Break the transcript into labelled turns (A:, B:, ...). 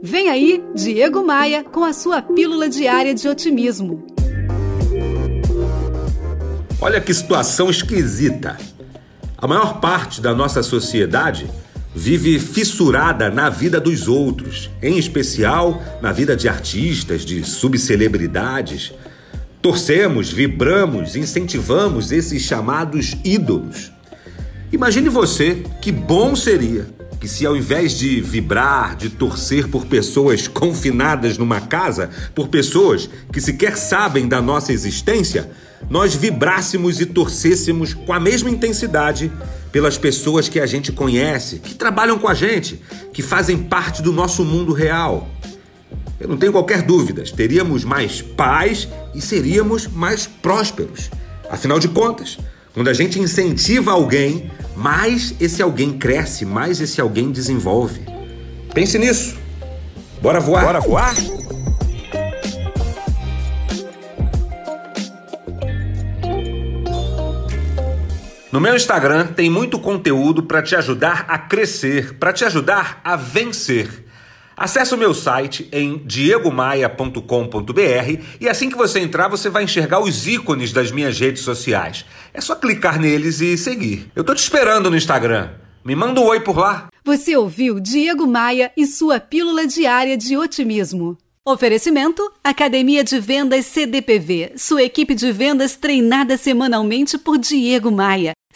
A: Vem aí, Diego Maia, com a sua pílula diária de otimismo.
B: Olha que situação esquisita. A maior parte da nossa sociedade vive fissurada na vida dos outros, em especial na vida de artistas, de subcelebridades. Torcemos, vibramos, incentivamos esses chamados ídolos. Imagine você que bom seria que se ao invés de vibrar, de torcer por pessoas confinadas numa casa, por pessoas que sequer sabem da nossa existência, nós vibrássemos e torcêssemos com a mesma intensidade pelas pessoas que a gente conhece, que trabalham com a gente, que fazem parte do nosso mundo real. Eu não tenho qualquer dúvida, teríamos mais paz e seríamos mais prósperos. Afinal de contas, quando a gente incentiva alguém, mais esse alguém cresce, mais esse alguém desenvolve. Pense nisso. Bora voar?
C: Bora voar?
B: No meu Instagram tem muito conteúdo para te ajudar a crescer, para te ajudar a vencer. Acesse o meu site em diegomaia.com.br e assim que você entrar, você vai enxergar os ícones das minhas redes sociais. É só clicar neles e seguir. Eu tô te esperando no Instagram. Me manda um oi por lá.
A: Você ouviu Diego Maia e sua pílula diária de otimismo. Oferecimento: Academia de Vendas CDPV, sua equipe de vendas treinada semanalmente por Diego Maia.